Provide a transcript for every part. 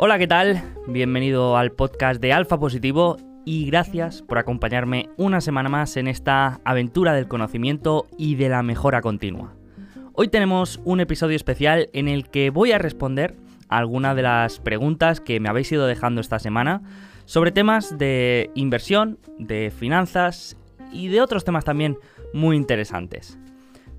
Hola, ¿qué tal? Bienvenido al podcast de Alfa Positivo y gracias por acompañarme una semana más en esta aventura del conocimiento y de la mejora continua. Hoy tenemos un episodio especial en el que voy a responder algunas de las preguntas que me habéis ido dejando esta semana sobre temas de inversión, de finanzas y de otros temas también muy interesantes.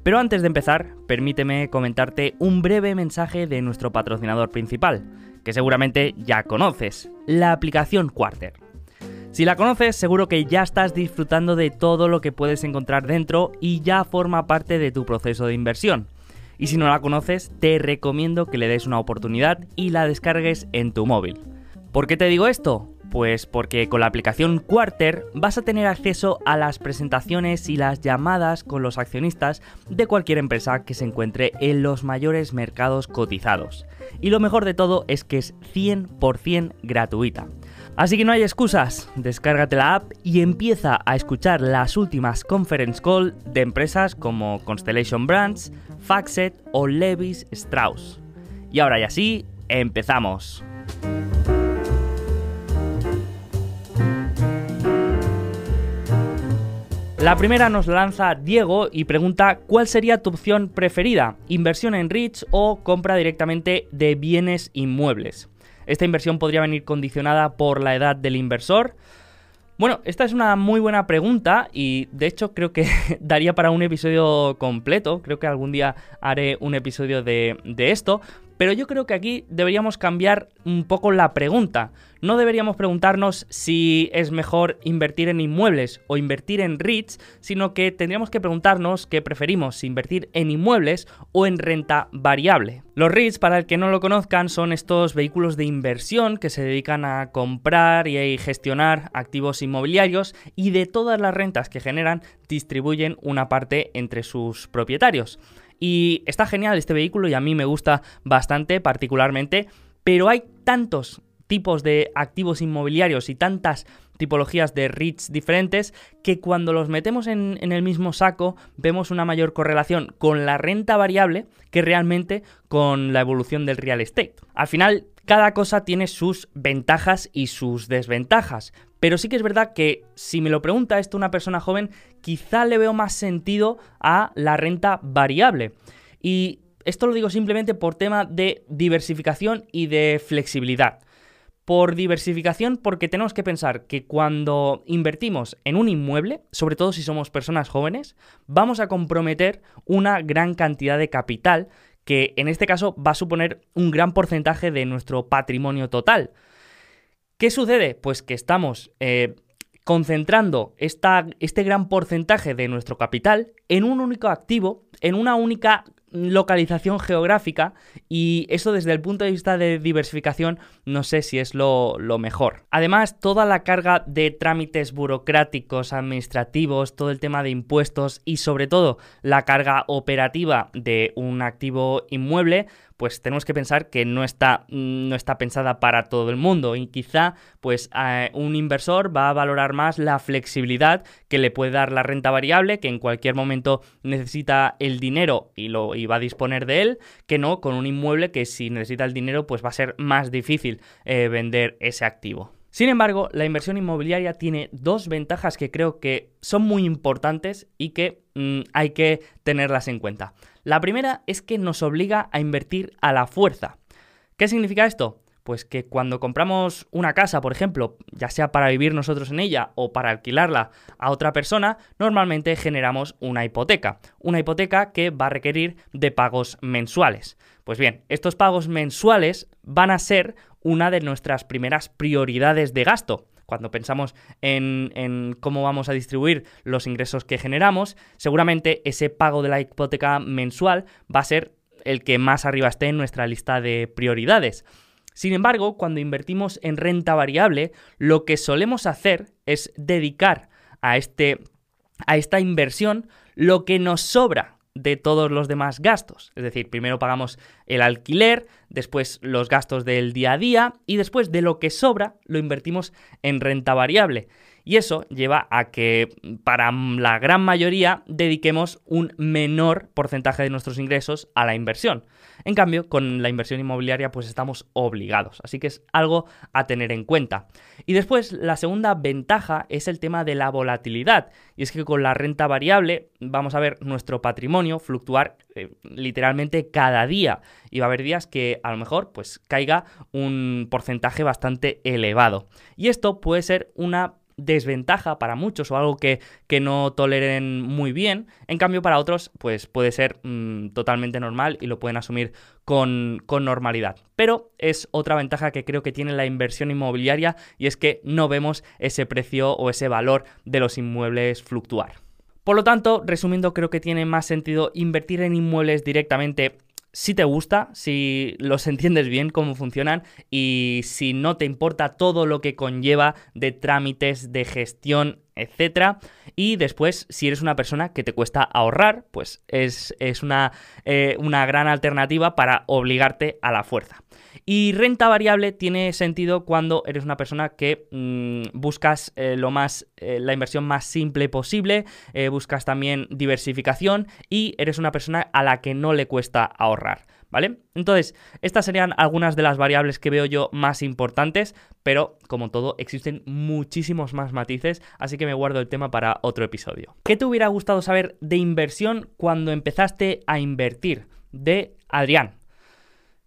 Pero antes de empezar, permíteme comentarte un breve mensaje de nuestro patrocinador principal, que seguramente ya conoces, la aplicación Quarter. Si la conoces, seguro que ya estás disfrutando de todo lo que puedes encontrar dentro y ya forma parte de tu proceso de inversión. Y si no la conoces, te recomiendo que le des una oportunidad y la descargues en tu móvil. ¿Por qué te digo esto? Pues porque con la aplicación Quarter vas a tener acceso a las presentaciones y las llamadas con los accionistas de cualquier empresa que se encuentre en los mayores mercados cotizados. Y lo mejor de todo es que es 100% gratuita. Así que no hay excusas, descárgate la app y empieza a escuchar las últimas conference call de empresas como Constellation Brands, Faxet o Levis Strauss. Y ahora ya sí, empezamos. La primera nos lanza Diego y pregunta ¿cuál sería tu opción preferida? ¿Inversión en REITs o compra directamente de bienes inmuebles? Esta inversión podría venir condicionada por la edad del inversor. Bueno, esta es una muy buena pregunta y de hecho creo que daría para un episodio completo. Creo que algún día haré un episodio de, de esto. Pero yo creo que aquí deberíamos cambiar un poco la pregunta. No deberíamos preguntarnos si es mejor invertir en inmuebles o invertir en REITs, sino que tendríamos que preguntarnos qué preferimos, si invertir en inmuebles o en renta variable. Los REITs, para el que no lo conozcan, son estos vehículos de inversión que se dedican a comprar y gestionar activos inmobiliarios y de todas las rentas que generan distribuyen una parte entre sus propietarios. Y está genial este vehículo y a mí me gusta bastante particularmente, pero hay tantos tipos de activos inmobiliarios y tantas tipologías de REITs diferentes que cuando los metemos en, en, el mismo saco vemos una mayor correlación con la renta variable que realmente con la evolución del real estate. Al final, cada cosa tiene sus ventajas y sus desventajas, pero sí que es verdad que si me lo pregunta esto una persona joven, quizá le veo más sentido a la renta variable. Y esto lo digo simplemente por tema de diversificación y de flexibilidad. Por diversificación porque tenemos que pensar que cuando invertimos en un inmueble, sobre todo si somos personas jóvenes, vamos a comprometer una gran cantidad de capital que en este caso va a suponer un gran porcentaje de nuestro patrimonio total. ¿Qué sucede? Pues que estamos eh, concentrando este gran porcentaje de nuestro capital en un único activo, en una única localización geográfica y eso desde el punto de vista de diversificación no sé si es lo, mejor. Además, toda la carga de trámites burocráticos, administrativos, todo el tema de impuestos y sobre todo la carga operativa de un activo inmueble, pues tenemos que pensar que no está, no está pensada para todo el mundo y quizá pues eh, un inversor va a valorar más la flexibilidad que le puede dar la renta variable, que en cualquier momento necesita el dinero y, lo, va a disponer de él, que no con un inmueble que si necesita el dinero pues va a ser más difícil eh, vender ese activo. Sin embargo, la inversión inmobiliaria tiene dos ventajas que creo que son muy importantes y que mm, hay que tenerlas en cuenta. La primera es que nos obliga a invertir a la fuerza. ¿Qué significa esto? Pues que cuando compramos una casa, por ejemplo, ya sea para vivir nosotros en ella o para alquilarla a otra persona, normalmente generamos una hipoteca. Una hipoteca que va a requerir de pagos mensuales. Pues bien, estos pagos mensuales van a ser una de nuestras primeras prioridades de gasto cuando pensamos en, cómo vamos a distribuir los ingresos que generamos, seguramente ese pago de la hipoteca mensual va a ser el que más arriba esté en nuestra lista de prioridades. Sin embargo, cuando invertimos en renta variable, lo que solemos hacer es dedicar a, este, a esta inversión lo que nos sobra de todos los demás gastos. Es decir, primero pagamos el alquiler, después los gastos del día a día y después de lo que sobra lo invertimos en renta variable. Y eso lleva a que para la gran mayoría dediquemos un menor porcentaje de nuestros ingresos a la inversión. En cambio, con la inversión inmobiliaria pues estamos obligados, así que es algo a tener en cuenta. Y después, la segunda ventaja es el tema de la volatilidad, y es que con la renta variable vamos a ver nuestro patrimonio fluctuar eh, literalmente cada día y va a haber días que a lo mejor pues caiga un porcentaje bastante elevado. Y esto puede ser una desventaja para muchos o algo que, no toleren muy bien. En cambio, para otros, pues puede ser mm, totalmente normal y lo pueden asumir con, con, normalidad. Pero es otra ventaja que creo que tiene la inversión inmobiliaria y es que no vemos ese precio o ese valor de los inmuebles fluctuar. Por lo tanto, resumiendo, creo que tiene más sentido invertir en inmuebles directamente si te gusta, si los entiendes bien cómo funcionan y si no te importa todo lo que conlleva de trámites, de gestión, etc. Y después, si eres una persona que te cuesta ahorrar, pues es, una, eh, una gran alternativa para obligarte a la fuerza. Y renta variable tiene sentido cuando eres una persona que mm, buscas eh, lo más, eh, la inversión más simple posible, buscas también diversificación y eres una persona a la que no le cuesta ahorrar. ¿Vale? Entonces, estas serían algunas de las variables que veo yo más importantes, pero como todo, existen muchísimos más matices, así que me guardo el tema para otro episodio. ¿Qué te hubiera gustado saber de inversión cuando empezaste a invertir? De Adrián.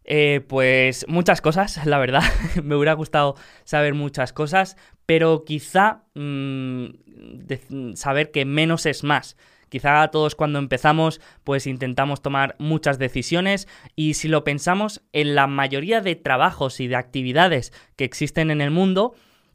Eh, pues muchas cosas, la verdad. Me hubiera gustado saber muchas cosas, pero quizá mm, saber que menos es más. Quizá todos cuando empezamos pues intentamos tomar muchas decisiones y si lo pensamos en la mayoría de trabajos y de actividades que existen en el mundo,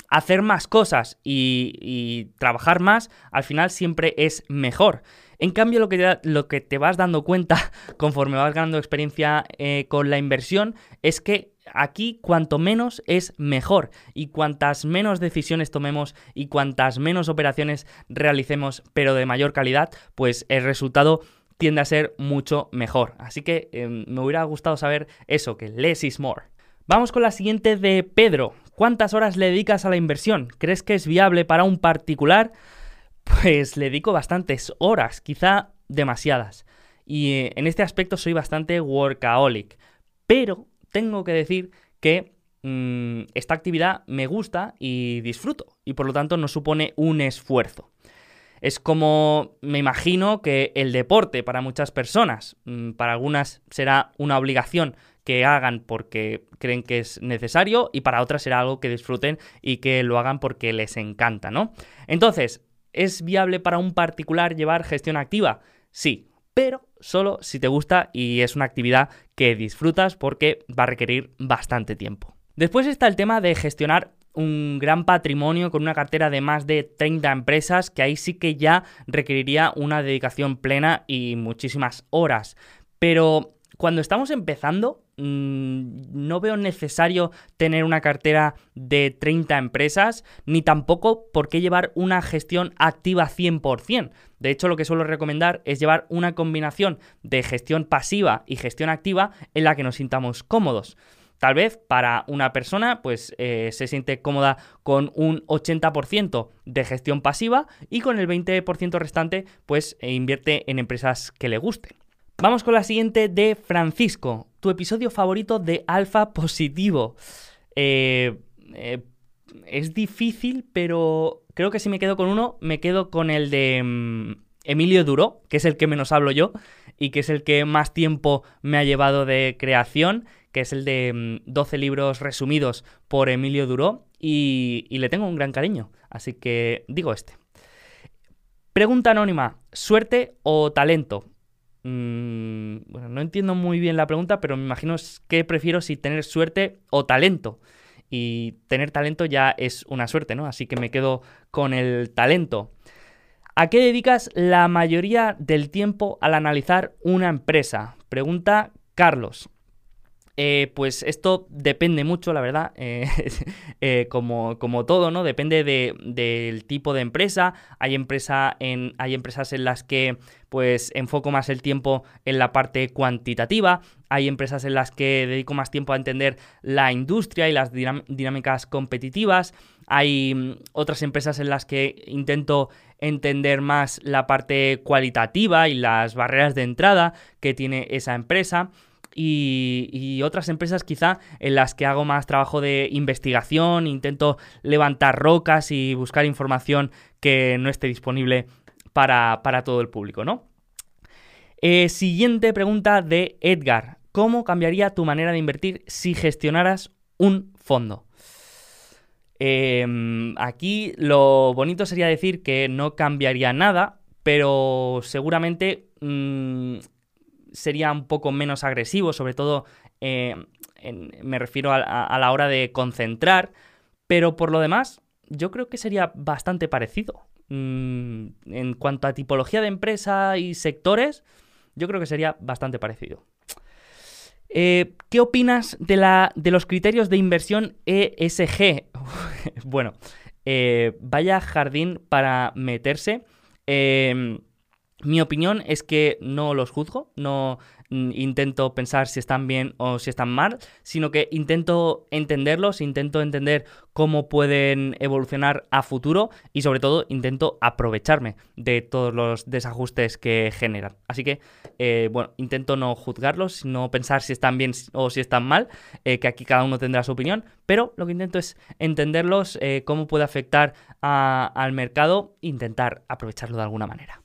hacer más cosas y trabajar más al final siempre es mejor. En cambio, lo que te, lo que te vas dando cuenta conforme vas ganando experiencia eh, con la inversión es que aquí cuanto menos es mejor y cuantas menos decisiones tomemos y cuantas menos operaciones realicemos pero de mayor calidad, pues el resultado tiende a ser mucho mejor. Así que em, me hubiera gustado saber eso, que less is more. Vamos con la siguiente de Pedro. ¿Cuántas horas le dedicas a la inversión? ¿Crees que es viable para un particular? pues le dedico bastantes horas, quizá demasiadas. Y eh, en este aspecto soy bastante workaholic. Pero tengo que decir que mm, esta actividad me gusta y disfruto. Y por lo tanto no supone un esfuerzo. Es como me imagino que el deporte para muchas personas, mm, para algunas será una obligación que hagan porque creen que es necesario y para otras será algo que disfruten y que lo hagan porque les encanta, ¿no? Entonces, ¿Es viable para un particular llevar gestión activa? Sí, pero solo si te gusta y es una actividad que disfrutas porque va a requerir bastante tiempo. Después está el tema de gestionar un gran patrimonio con una cartera de más de 30 empresas, que ahí sí que ya requeriría una dedicación plena y muchísimas horas. Pero cuando estamos empezando, mm, no veo necesario tener una cartera de 30 empresas, ni tampoco por qué llevar una gestión activa 100%. De hecho, lo que suelo recomendar es llevar una combinación de gestión pasiva y gestión activa en la que nos sintamos cómodos. Tal vez para una persona pues eh, se siente cómoda con un 80% de gestión pasiva y con el 20% restante pues eh, invierte en empresas que le gusten. Vamos con la siguiente de Francisco. Tu episodio favorito de Alfa Positivo. Eh, eh, es difícil, pero creo que si me quedo con uno, me quedo con el de mm, Emilio Duró, que es el que menos hablo yo y que es el que más tiempo me ha llevado de creación, que es el de 12 mm, libros resumidos por Emilio Duró y le tengo un gran cariño. Así que digo este. Pregunta anónima, ¿suerte o talento? Mm, bueno, no entiendo muy bien la pregunta, pero me imagino que prefiero si tener suerte o talento. Y tener talento ya es una suerte, ¿no? Así que me quedo con el talento. ¿A qué dedicas la mayoría del tiempo al analizar una empresa? Pregunta Carlos. Eh, pues esto depende mucho, la verdad, eh, eh, como, como, todo, ¿no? Depende del tipo de empresa. Hay, empresa en, hay empresas en las que pues enfoco más el tiempo en la parte cuantitativa. Hay empresas en las que dedico más tiempo a entender la industria y las dinámicas competitivas. Hay mm, otras empresas en las que intento entender más la parte cualitativa y las barreras de entrada que tiene esa empresa y, otras empresas quizá en las que hago más trabajo de investigación, intento levantar rocas y buscar información que no esté disponible para, todo el público, ¿no? Eh, siguiente pregunta de Edgar. ¿Cómo cambiaría tu manera de invertir si gestionaras un fondo? Em, aquí lo bonito sería decir que no cambiaría nada, pero seguramente mm, sería un poco menos agresivo, sobre todo eh, me refiero a, la hora de concentrar, pero por lo demás yo creo que sería bastante parecido. Mm, en cuanto a tipología de empresa y sectores, yo creo que sería bastante parecido. Eh, ¿Qué opinas de, la, de, los criterios de inversión ESG? bueno, eh, vaya jardín para meterse. Mi opinión es que no los juzgo, no mm, intento pensar si están bien o si están mal, sino que intento entenderlos, intento entender cómo pueden evolucionar a futuro y sobre todo intento aprovecharme de todos los desajustes que generan. Así que, eh, bueno, intento no juzgarlos, no pensar si están bien o si están mal, eh, que aquí cada uno tendrá su opinión, pero lo que intento es entenderlos, eh, cómo puede afectar al mercado, intentar aprovecharlo de alguna manera.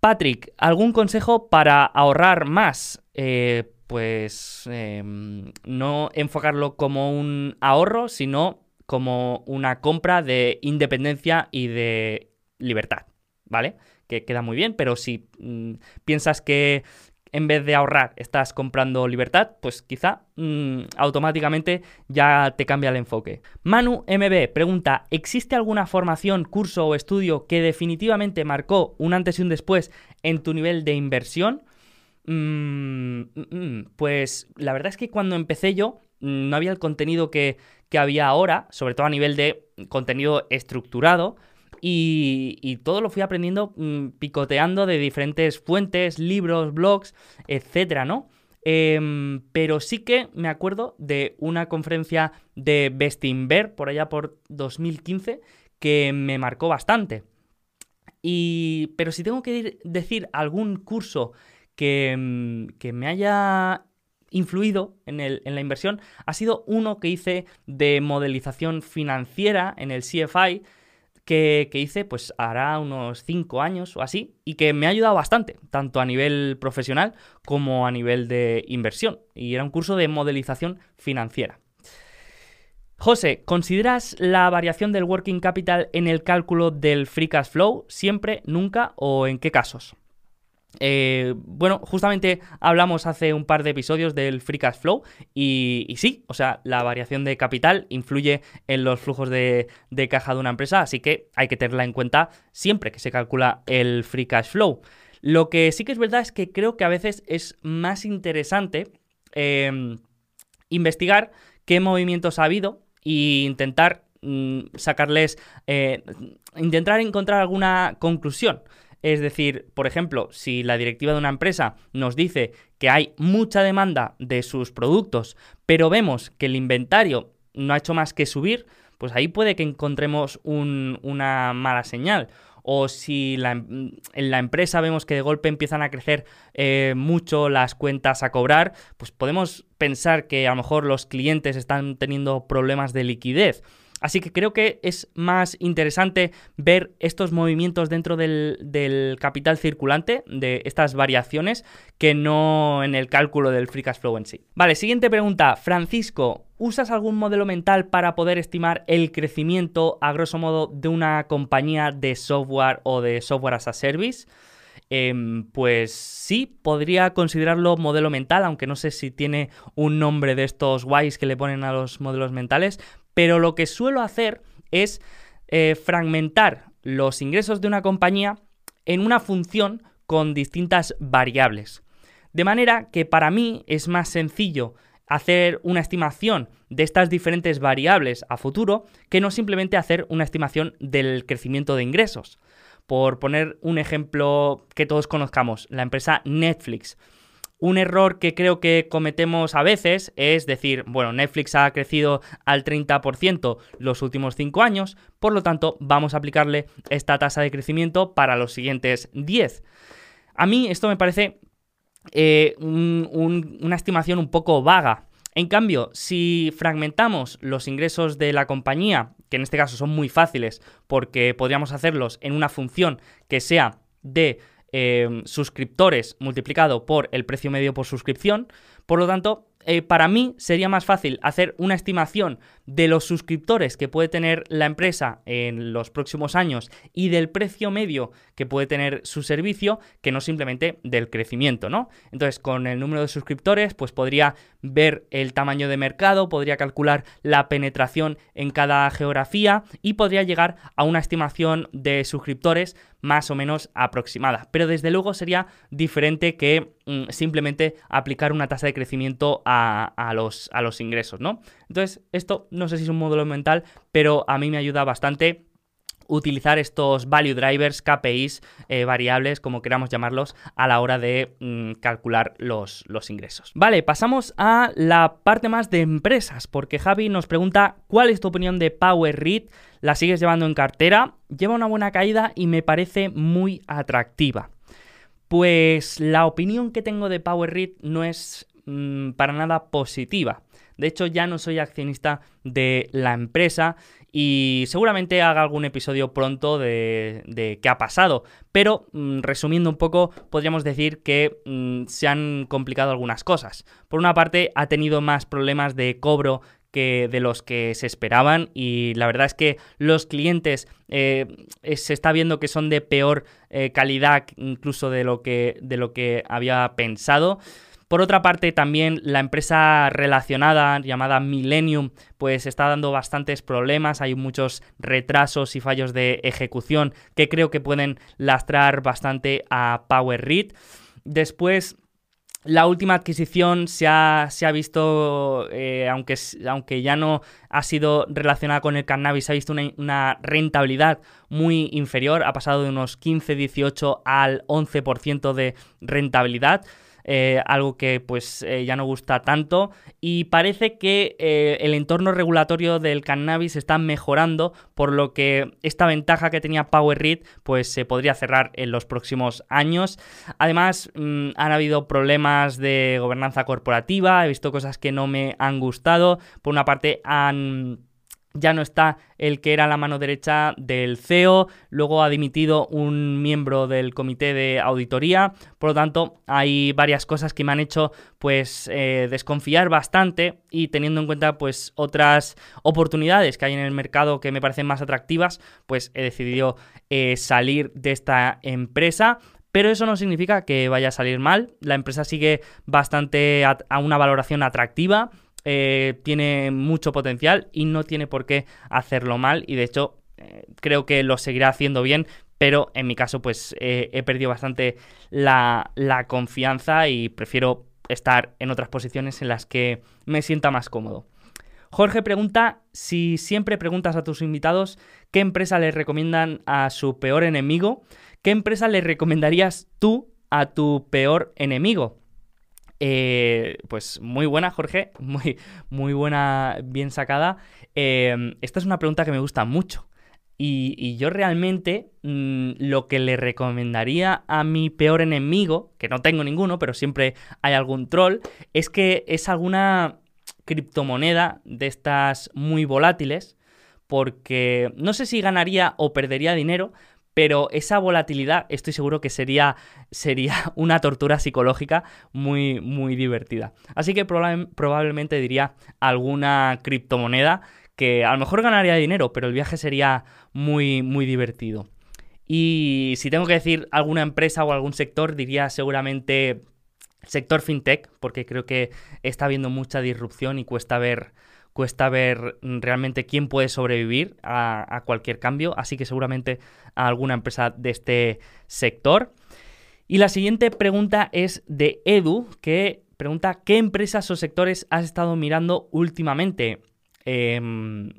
Patrick, ¿algún consejo para ahorrar más? Eh, pues em, no enfocarlo como un ahorro, sino como una compra de independencia y de libertad, ¿vale? Que queda muy bien, pero si mm, piensas que en vez de ahorrar estás comprando libertad, pues quizá mm, automáticamente ya te cambia el enfoque. Manu MB pregunta, ¿existe alguna formación, curso o estudio que definitivamente marcó un antes y un después en tu nivel de inversión? Mm, mm, pues la verdad es que cuando empecé yo no había el contenido que, que había ahora, sobre todo a nivel de contenido estructurado. Y, todo lo fui aprendiendo mm, picoteando de diferentes fuentes, libros, blogs, etcétera, ¿no? Em, pero sí que me acuerdo de una conferencia de Bestinver por allá por 2015 que me marcó bastante. Y, pero si tengo que decir algún curso que, mm, que me haya influido en, el, en, la inversión, ha sido uno que hice de modelización financiera en el CFI que, hice pues hará unos 5 años o así y que me ha ayudado bastante, tanto a nivel profesional como a nivel de inversión. Y era un curso de modelización financiera. José, ¿consideras la variación del working capital en el cálculo del free cash flow siempre, nunca o en qué casos? Eh, bueno, justamente hablamos hace un par de episodios del free cash flow y, sí, o sea, la variación de capital influye en los flujos de, caja de una empresa, así que hay que tenerla en cuenta siempre que se calcula el free cash flow. Lo que sí que es verdad es que creo que a veces es más interesante em, investigar qué movimientos ha habido e intentar mm, sacarles, eh, intentar encontrar alguna conclusión. Es decir, por ejemplo, si la directiva de una empresa nos dice que hay mucha demanda de sus productos, pero vemos que el inventario no ha hecho más que subir, pues ahí puede que encontremos una mala señal. O si en la empresa vemos que de golpe empiezan a crecer eh, mucho las cuentas a cobrar, pues podemos pensar que a lo mejor los clientes están teniendo problemas de liquidez. Así que creo que es más interesante ver estos movimientos dentro del, capital circulante, de estas variaciones, que no en el cálculo del free cash flow en sí. Vale, siguiente pregunta. Francisco, ¿usas algún modelo mental para poder estimar el crecimiento, a grosso modo, de una compañía de software o de software as a service? Em, pues sí, podría considerarlo modelo mental, aunque no sé si tiene un nombre de estos guays que le ponen a los modelos mentales, pero lo que suelo hacer es eh, fragmentar los ingresos de una compañía en una función con distintas variables. De manera que para mí es más sencillo hacer una estimación de estas diferentes variables a futuro que no simplemente hacer una estimación del crecimiento de ingresos. Por poner un ejemplo que todos conozcamos, la empresa Netflix. Un error que creo que cometemos a veces es decir, bueno, Netflix ha crecido al 30% los últimos 5 años, por lo tanto vamos a aplicarle esta tasa de crecimiento para los siguientes 10. A mí esto me parece eh, una estimación un poco vaga. En cambio, si fragmentamos los ingresos de la compañía, que en este caso son muy fáciles porque podríamos hacerlos en una función que sea de eh, suscriptores multiplicado por el precio medio por suscripción, por lo tanto, eh, para mí sería más fácil hacer una estimación de los suscriptores que puede tener la empresa en los próximos años y del precio medio que puede tener su servicio que no simplemente del crecimiento, ¿no? Entonces, con el número de suscriptores, pues podría ver el tamaño de mercado, podría calcular la penetración en cada geografía y podría llegar a una estimación de suscriptores más o menos aproximada. Pero desde luego sería diferente que mm, simplemente aplicar una tasa de crecimiento a, los, a los ingresos, ¿no? Entonces, esto no sé si es un módulo mental, pero a mí me ayuda bastante utilizar estos value drivers, KPIs, eh, variables, como queramos llamarlos, a la hora de mm, calcular los, los, ingresos. Vale, pasamos a la parte más de empresas, porque Javi nos pregunta cuál es tu opinión de Power Read. ¿La sigues llevando en cartera? Lleva una buena caída y me parece muy atractiva. Pues la opinión que tengo de Power Read no es mm, para nada positiva. De hecho, ya no soy accionista de la empresa y seguramente haga algún episodio pronto de, qué ha pasado. Pero mm, resumiendo un poco, podríamos decir que mm, se han complicado algunas cosas. Por una parte, ha tenido más problemas de cobro que de los que se esperaban y la verdad es que los clientes eh, se está viendo que son de peor eh, calidad incluso de lo que, de lo que había pensado. Por otra parte, también la empresa relacionada llamada Millennium, pues está dando bastantes problemas, hay muchos retrasos y fallos de ejecución que creo que pueden lastrar bastante a PowerRead. Después, la última adquisición se ha, se ha visto, eh, aunque, aunque, ya no ha sido relacionada con el cannabis, se ha visto una, una rentabilidad muy inferior, ha pasado de unos 15-18 al 11% de rentabilidad. Eh, algo que pues eh, ya no gusta tanto y parece que eh, el entorno regulatorio del cannabis está mejorando por lo que esta ventaja que tenía PowerRead pues se podría cerrar en los próximos años. Además mm, han habido problemas de gobernanza corporativa, he visto cosas que no me han gustado. Por una parte han ya no está el que era la mano derecha del CEO, luego ha dimitido un miembro del comité de auditoría, por lo tanto hay varias cosas que me han hecho pues eh, desconfiar bastante y teniendo en cuenta pues otras oportunidades que hay en el mercado que me parecen más atractivas, pues he decidido eh, salir de esta empresa. Pero eso no significa que vaya a salir mal. La empresa sigue bastante a una valoración atractiva eh, tiene mucho potencial y no tiene por qué hacerlo mal y de hecho eh, creo que lo seguirá haciendo bien, pero en mi caso pues eh, he perdido bastante la, la confianza y prefiero estar en otras posiciones en las que me sienta más cómodo. Jorge pregunta si siempre preguntas a tus invitados qué empresa les recomiendan a su peor enemigo, qué empresa le recomendarías tú a tu peor enemigo. Eh, pues muy buena, Jorge, muy, muy buena, bien sacada. Em, esta es una pregunta que me gusta mucho. Y, yo realmente mm, lo que le recomendaría a mi peor enemigo, que no tengo ninguno, pero siempre hay algún troll, es que es alguna criptomoneda de estas muy volátiles, porque no sé si ganaría o perdería dinero, pero esa volatilidad estoy seguro que sería, sería una tortura psicológica muy, muy divertida. Así que probablemente diría alguna criptomoneda que a lo mejor ganaría dinero, pero el viaje sería muy, muy divertido. Y si tengo que decir alguna empresa o algún sector, diría seguramente sector fintech, porque creo que está habiendo mucha disrupción y cuesta ver cuesta ver realmente quién puede sobrevivir a, cualquier cambio, así que seguramente a alguna empresa de este sector. Y la siguiente pregunta es de Edu, que pregunta ¿qué empresas o sectores has estado mirando últimamente? Em,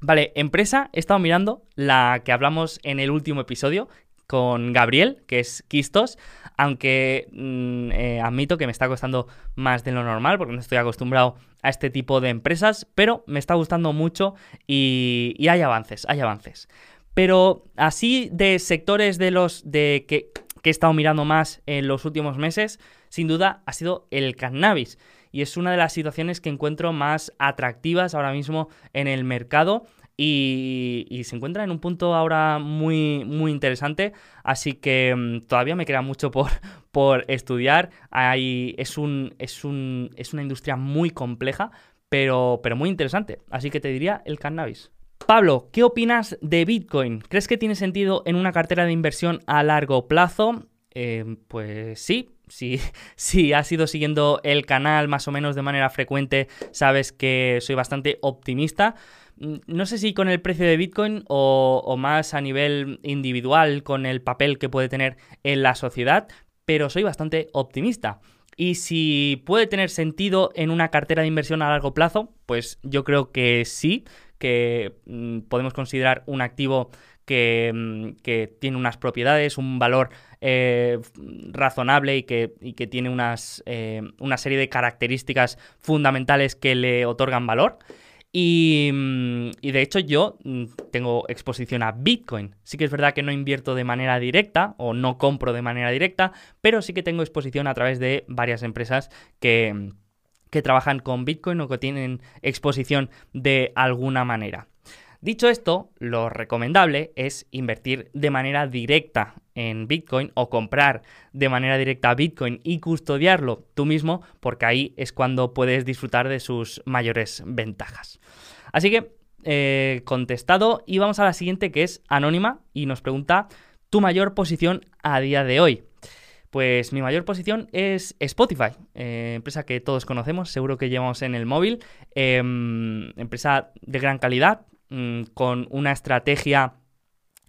vale, empresa, he estado mirando la que hablamos en el último episodio con Gabriel, que es Quistos, aunque mm, eh, admito que me está costando más de lo normal porque no estoy acostumbrado a este tipo de empresas, pero me está gustando mucho y, hay avances, hay avances. Pero así de sectores de los de que he estado mirando más en los últimos meses, sin duda, ha sido el cannabis. Y es una de las situaciones que encuentro más atractivas ahora mismo en el mercado. Y, se encuentra en un punto ahora muy, muy interesante. Así que mm, todavía me queda mucho por, por estudiar. es, un, es, un, es una industria muy compleja, pero, pero muy interesante. Así que te diría el cannabis. Pablo, ¿qué opinas de Bitcoin? ¿Crees que tiene sentido en una cartera de inversión a largo plazo? Eh, pues sí, si, si has ido siguiendo el canal más o menos de manera frecuente, sabes que soy bastante optimista. No sé si con el precio de Bitcoin o, más a nivel individual, con el papel que puede tener en la sociedad, pero soy bastante optimista. Y si puede tener sentido en una cartera de inversión a largo plazo, pues yo creo que sí que mm, podemos considerar un activo que, mm, tiene unas propiedades, un valor eh, razonable y que, que tiene unas, eh, una serie de características fundamentales que le otorgan valor. Y, mm, y, de hecho yo tengo exposición a Bitcoin. Sí que es verdad que no invierto de manera directa o no compro de manera directa, pero sí que tengo exposición a través de varias empresas que que trabajan con Bitcoin o que tienen exposición de alguna manera. Dicho esto, lo recomendable es invertir de manera directa en Bitcoin o comprar de manera directa Bitcoin y custodiarlo tú mismo, porque ahí es cuando puedes disfrutar de sus mayores ventajas. Así que, eh, contestado, y vamos a la siguiente que es anónima y nos pregunta tu mayor posición a día de hoy. Pues mi mayor posición es Spotify, eh, empresa que todos conocemos, seguro que llevamos en el móvil, em, empresa de gran calidad, mm, con una estrategia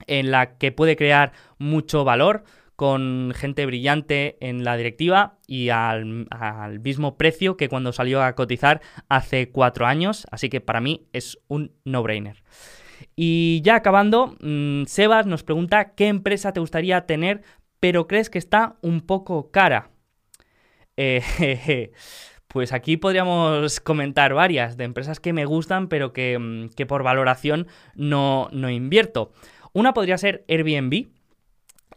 en la que puede crear mucho valor, con gente brillante en la directiva y al, mismo precio que cuando salió a cotizar hace cuatro años, así que para mí es un no-brainer. Y ya acabando, mm, Sebas nos pregunta qué empresa te gustaría tener pero crees que está un poco cara. Eh, pues aquí podríamos comentar varias de empresas que me gustan, pero que, mm, por valoración no, no invierto. Una podría ser Airbnb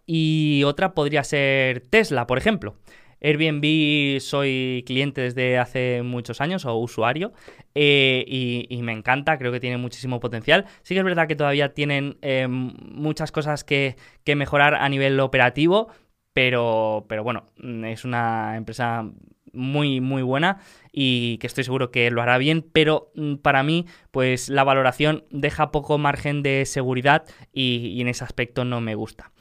y otra podría ser Tesla, por ejemplo. Airbnb soy cliente desde hace muchos años o usuario eh, y, me encanta, creo que tiene muchísimo potencial. Sí que es verdad que todavía tienen eh, muchas cosas que, mejorar a nivel operativo, pero, pero bueno, es una empresa muy, muy buena y que estoy seguro que lo hará bien, pero mm, para mí, pues la valoración deja poco margen de seguridad y en ese aspecto no me gusta.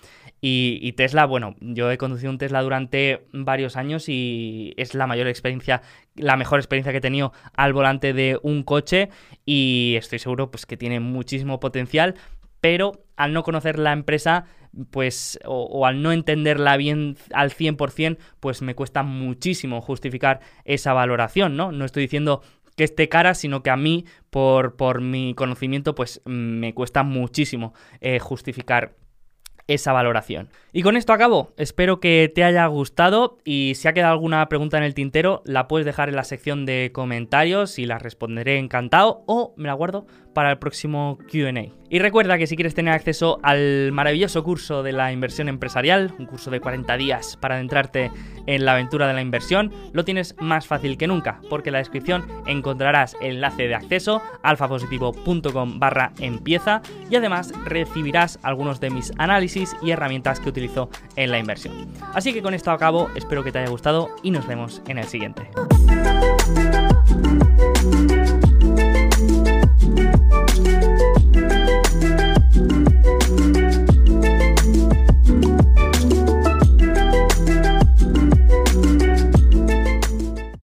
Y, Tesla, bueno, yo he conducido un Tesla durante varios años y es la mayor experiencia, la mejor experiencia que he tenido al volante de un coche y estoy seguro pues que tiene muchísimo potencial, pero al no conocer la empresa, pues, o, al no entenderla bien al 100%, pues me cuesta muchísimo justificar esa valoración, ¿no? No estoy diciendo que esté cara, sino que a mí, por, por mi conocimiento, pues me cuesta muchísimo eh, justificar esa valoración. Y con esto acabo. Espero que te haya gustado y si ha quedado alguna pregunta en el tintero, la puedes dejar en la sección de comentarios y la responderé encantado o me la guardo para el próximo QA. Y recuerda que si quieres tener acceso al maravilloso curso de la inversión empresarial, un curso de 40 días para adentrarte en la aventura de la inversión, lo tienes más fácil que nunca, porque en la descripción encontrarás el enlace de acceso alfapositivo.com barra empieza y además recibirás algunos de mis análisis y herramientas que utilizo en la inversión. Así que con esto acabo, espero que te haya gustado y nos vemos en el siguiente.